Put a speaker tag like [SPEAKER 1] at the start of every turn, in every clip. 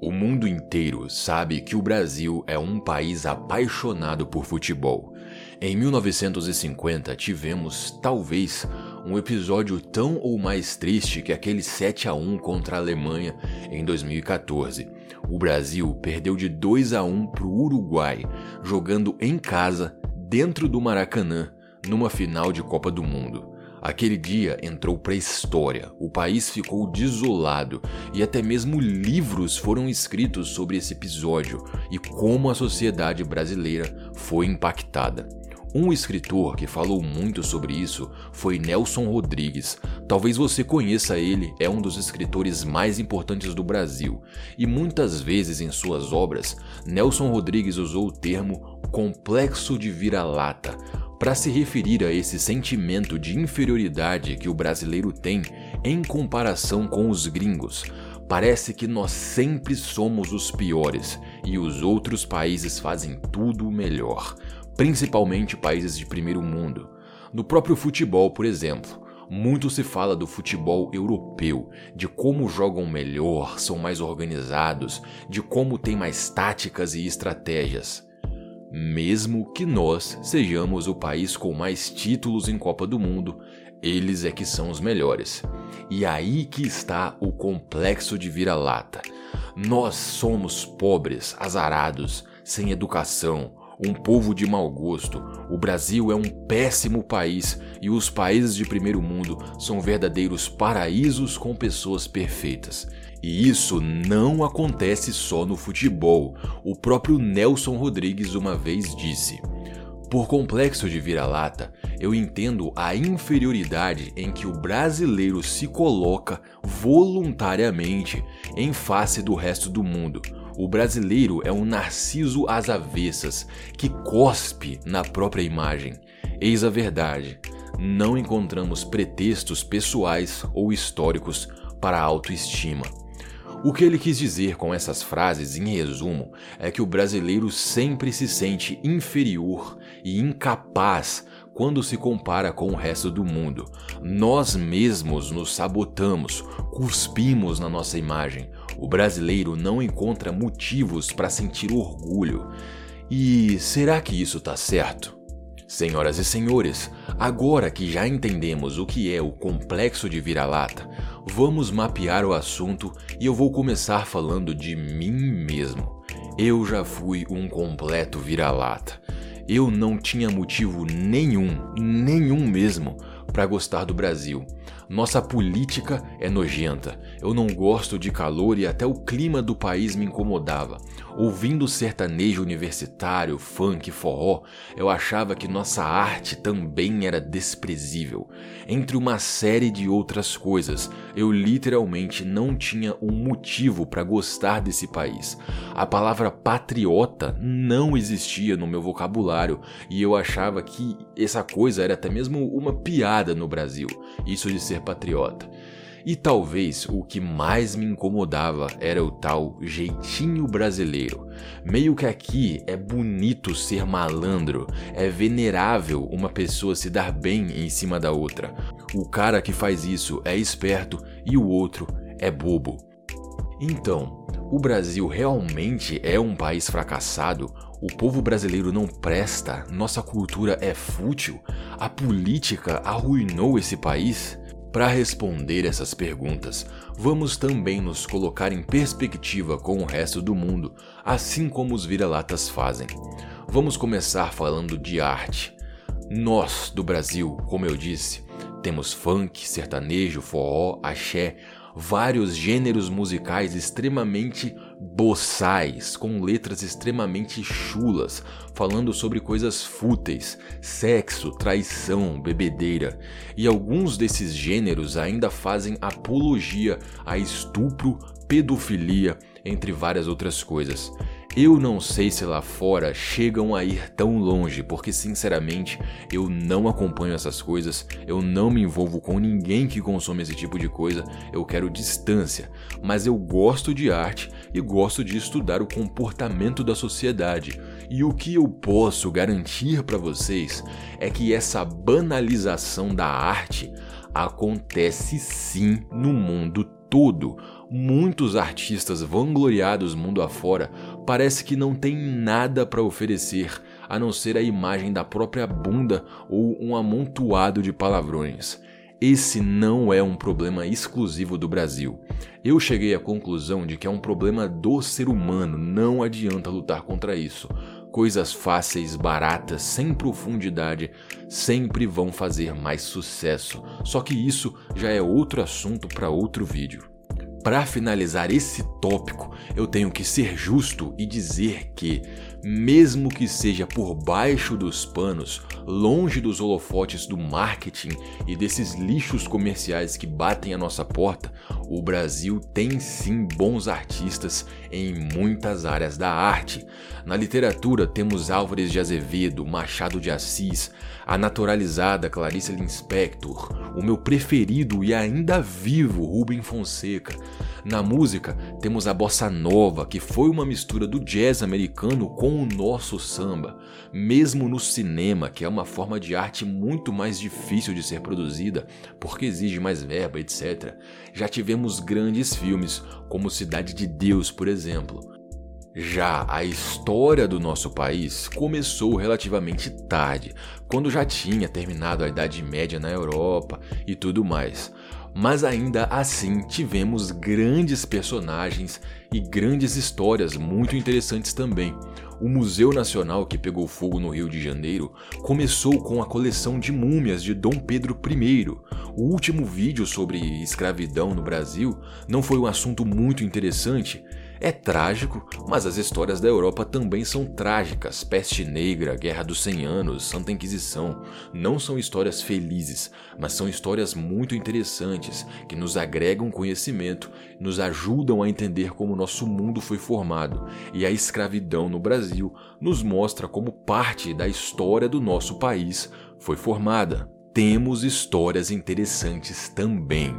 [SPEAKER 1] O mundo inteiro sabe que o Brasil é um país apaixonado por futebol. Em 1950 tivemos, talvez, um episódio tão ou mais triste que aquele 7 a 1 contra a Alemanha em 2014. O Brasil perdeu de 2 a 1 para o Uruguai, jogando em casa, dentro do Maracanã, numa final de Copa do Mundo. Aquele dia entrou para a história, o país ficou desolado e até mesmo livros foram escritos sobre esse episódio e como a sociedade brasileira foi impactada. Um escritor que falou muito sobre isso foi Nelson Rodrigues. Talvez você conheça ele, é um dos escritores mais importantes do Brasil. E muitas vezes em suas obras, Nelson Rodrigues usou o termo complexo de vira-lata para se referir a esse sentimento de inferioridade que o brasileiro tem em comparação com os gringos. Parece que nós sempre somos os piores e os outros países fazem tudo melhor, principalmente países de primeiro mundo. No próprio futebol, por exemplo, muito se fala do futebol europeu, de como jogam melhor, são mais organizados, de como têm mais táticas e estratégias mesmo que nós sejamos o país com mais títulos em Copa do Mundo, eles é que são os melhores. E aí que está o complexo de vira-lata. Nós somos pobres, azarados, sem educação, um povo de mau gosto. O Brasil é um péssimo país e os países de primeiro mundo são verdadeiros paraísos com pessoas perfeitas. E isso não acontece só no futebol. O próprio Nelson Rodrigues uma vez disse: Por complexo de vira-lata, eu entendo a inferioridade em que o brasileiro se coloca voluntariamente em face do resto do mundo. O brasileiro é um narciso às avessas que cospe na própria imagem. Eis a verdade: não encontramos pretextos pessoais ou históricos para a autoestima. O que ele quis dizer com essas frases, em resumo, é que o brasileiro sempre se sente inferior e incapaz quando se compara com o resto do mundo. Nós mesmos nos sabotamos, cuspimos na nossa imagem. O brasileiro não encontra motivos para sentir orgulho. E será que isso está certo? Senhoras e senhores, agora que já entendemos o que é o complexo de vira-lata, vamos mapear o assunto e eu vou começar falando de mim mesmo. Eu já fui um completo vira-lata. Eu não tinha motivo nenhum, nenhum mesmo, para gostar do Brasil. Nossa política é nojenta. Eu não gosto de calor e até o clima do país me incomodava. Ouvindo sertanejo universitário, funk, forró, eu achava que nossa arte também era desprezível. Entre uma série de outras coisas, eu literalmente não tinha um motivo para gostar desse país. A palavra patriota não existia no meu vocabulário e eu achava que essa coisa era até mesmo uma piada no Brasil. Isso de ser ser patriota. E talvez o que mais me incomodava era o tal jeitinho brasileiro. Meio que aqui é bonito ser malandro, é venerável uma pessoa se dar bem em cima da outra. O cara que faz isso é esperto e o outro é bobo. Então, o Brasil realmente é um país fracassado? O povo brasileiro não presta? Nossa cultura é fútil? A política arruinou esse país? Para responder essas perguntas, vamos também nos colocar em perspectiva com o resto do mundo, assim como os vira-latas fazem. Vamos começar falando de arte. Nós, do Brasil, como eu disse, temos funk, sertanejo, forró, axé, vários gêneros musicais extremamente boçais, com letras extremamente chulas, falando sobre coisas fúteis, sexo, traição, bebedeira. E alguns desses gêneros ainda fazem apologia a estupro, pedofilia, entre várias outras coisas. Eu não sei se lá fora chegam a ir tão longe, porque sinceramente eu não acompanho essas coisas, eu não me envolvo com ninguém que consome esse tipo de coisa, eu quero distância, mas eu gosto de arte e gosto de estudar o comportamento da sociedade. E o que eu posso garantir para vocês é que essa banalização da arte acontece sim no mundo todo muitos artistas vangloriados mundo afora parece que não têm nada para oferecer a não ser a imagem da própria bunda ou um amontoado de palavrões. Esse não é um problema exclusivo do Brasil. Eu cheguei à conclusão de que é um problema do ser humano, não adianta lutar contra isso. Coisas fáceis, baratas, sem profundidade, sempre vão fazer mais sucesso. Só que isso já é outro assunto para outro vídeo. Para finalizar esse tópico, eu tenho que ser justo e dizer que, mesmo que seja por baixo dos panos, longe dos holofotes do marketing e desses lixos comerciais que batem a nossa porta, o Brasil tem sim bons artistas em muitas áreas da arte. Na literatura temos Álvares de Azevedo, Machado de Assis, a naturalizada Clarice Lispector, o meu preferido e ainda vivo Rubem Fonseca. Na música temos a bossa nova, que foi uma mistura do jazz americano com o nosso samba. Mesmo no cinema, que é uma forma de arte muito mais difícil de ser produzida, porque exige mais verba, etc. Já tivemos grandes filmes, como Cidade de Deus, por exemplo. Já a história do nosso país começou relativamente tarde, quando já tinha terminado a Idade Média na Europa e tudo mais. Mas ainda assim tivemos grandes personagens e grandes histórias muito interessantes também. O Museu Nacional que pegou fogo no Rio de Janeiro começou com a coleção de múmias de Dom Pedro I. O último vídeo sobre escravidão no Brasil não foi um assunto muito interessante, é trágico, mas as histórias da Europa também são trágicas. Peste Negra, Guerra dos Cem Anos, Santa Inquisição. Não são histórias felizes, mas são histórias muito interessantes que nos agregam conhecimento, nos ajudam a entender como nosso mundo foi formado. E a escravidão no Brasil nos mostra como parte da história do nosso país foi formada. Temos histórias interessantes também.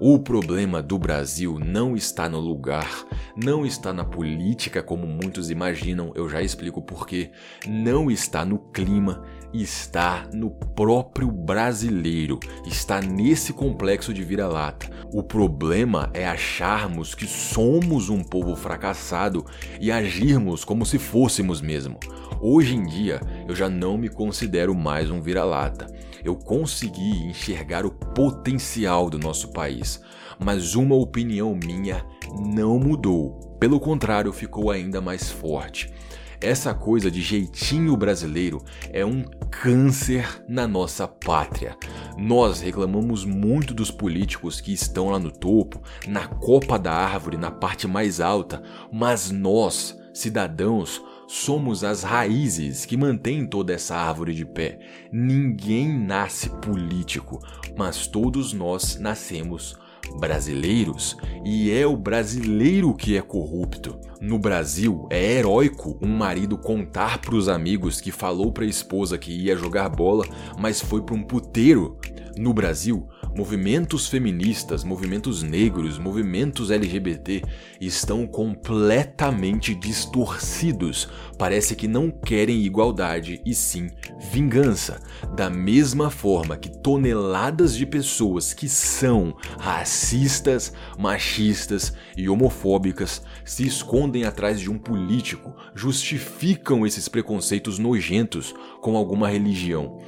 [SPEAKER 1] O problema do Brasil não está no lugar, não está na política como muitos imaginam, eu já explico porquê. Não está no clima, está no próprio brasileiro, está nesse complexo de vira-lata. O problema é acharmos que somos um povo fracassado e agirmos como se fôssemos mesmo. Hoje em dia, eu já não me considero mais um vira-lata. Eu consegui enxergar o potencial do nosso país, mas uma opinião minha não mudou. Pelo contrário, ficou ainda mais forte. Essa coisa de jeitinho brasileiro é um câncer na nossa pátria. Nós reclamamos muito dos políticos que estão lá no topo, na copa da árvore, na parte mais alta, mas nós, cidadãos, somos as raízes que mantêm toda essa árvore de pé. Ninguém nasce político, mas todos nós nascemos brasileiros e é o brasileiro que é corrupto. No Brasil, é heróico um marido contar para os amigos que falou para a esposa que ia jogar bola, mas foi para um puteiro. No Brasil, movimentos feministas, movimentos negros, movimentos LGBT estão completamente distorcidos. Parece que não querem igualdade e sim vingança. Da mesma forma que toneladas de pessoas que são racistas, machistas e homofóbicas se escondem atrás de um político, justificam esses preconceitos nojentos com alguma religião.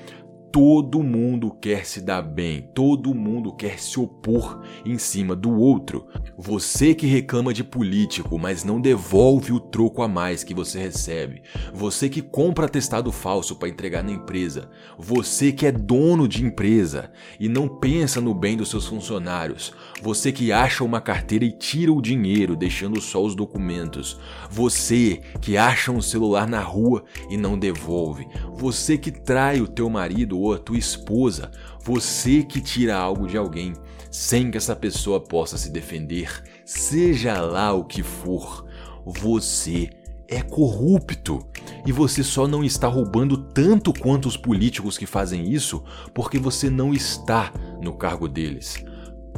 [SPEAKER 1] Todo mundo quer se dar bem, todo mundo quer se opor em cima do outro. Você que reclama de político, mas não devolve o troco a mais que você recebe. Você que compra atestado falso para entregar na empresa. Você que é dono de empresa e não pensa no bem dos seus funcionários. Você que acha uma carteira e tira o dinheiro, deixando só os documentos. Você que acha um celular na rua e não devolve. Você que trai o teu marido a tua esposa, você que tira algo de alguém sem que essa pessoa possa se defender, seja lá o que for, você é corrupto. E você só não está roubando tanto quanto os políticos que fazem isso porque você não está no cargo deles.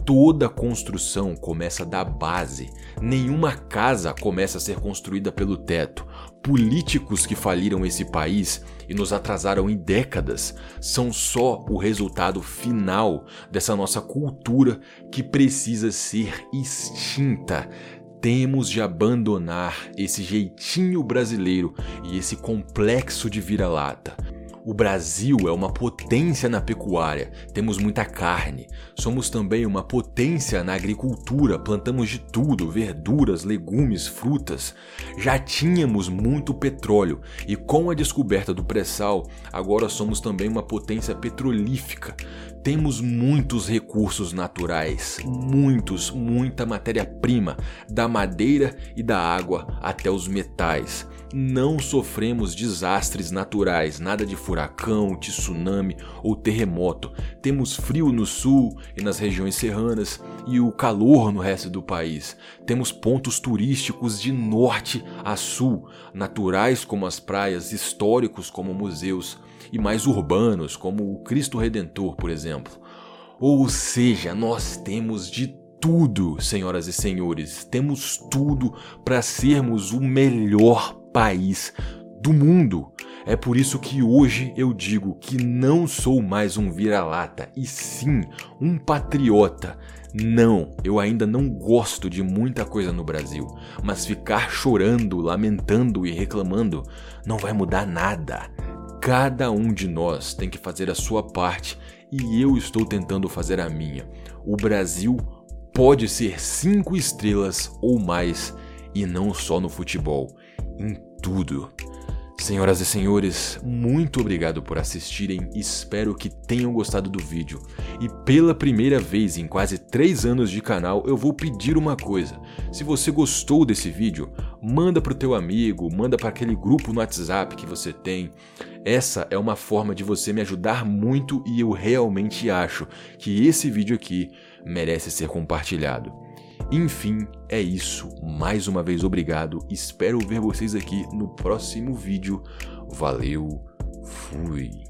[SPEAKER 1] Toda construção começa da base. Nenhuma casa começa a ser construída pelo teto. Políticos que faliram esse país e nos atrasaram em décadas são só o resultado final dessa nossa cultura que precisa ser extinta. Temos de abandonar esse jeitinho brasileiro e esse complexo de vira-lata. O Brasil é uma potência na pecuária, temos muita carne. Somos também uma potência na agricultura, plantamos de tudo: verduras, legumes, frutas. Já tínhamos muito petróleo e com a descoberta do pré-sal, agora somos também uma potência petrolífica. Temos muitos recursos naturais, muitos, muita matéria-prima, da madeira e da água até os metais não sofremos desastres naturais, nada de furacão, tsunami ou terremoto. Temos frio no sul e nas regiões serranas e o calor no resto do país. Temos pontos turísticos de norte a sul, naturais como as praias, históricos como museus e mais urbanos como o Cristo Redentor, por exemplo. Ou seja, nós temos de tudo, senhoras e senhores, temos tudo para sermos o melhor país do mundo. É por isso que hoje eu digo que não sou mais um vira-lata, e sim um patriota. Não, eu ainda não gosto de muita coisa no Brasil, mas ficar chorando, lamentando e reclamando não vai mudar nada. Cada um de nós tem que fazer a sua parte e eu estou tentando fazer a minha. O Brasil pode ser cinco estrelas ou mais, e não só no futebol em tudo. Senhoras e senhores, muito obrigado por assistirem, espero que tenham gostado do vídeo. E pela primeira vez em quase 3 anos de canal, eu vou pedir uma coisa. Se você gostou desse vídeo, manda pro teu amigo, manda para aquele grupo no WhatsApp que você tem. Essa é uma forma de você me ajudar muito e eu realmente acho que esse vídeo aqui merece ser compartilhado. Enfim, é isso. Mais uma vez, obrigado. Espero ver vocês aqui no próximo vídeo. Valeu, fui.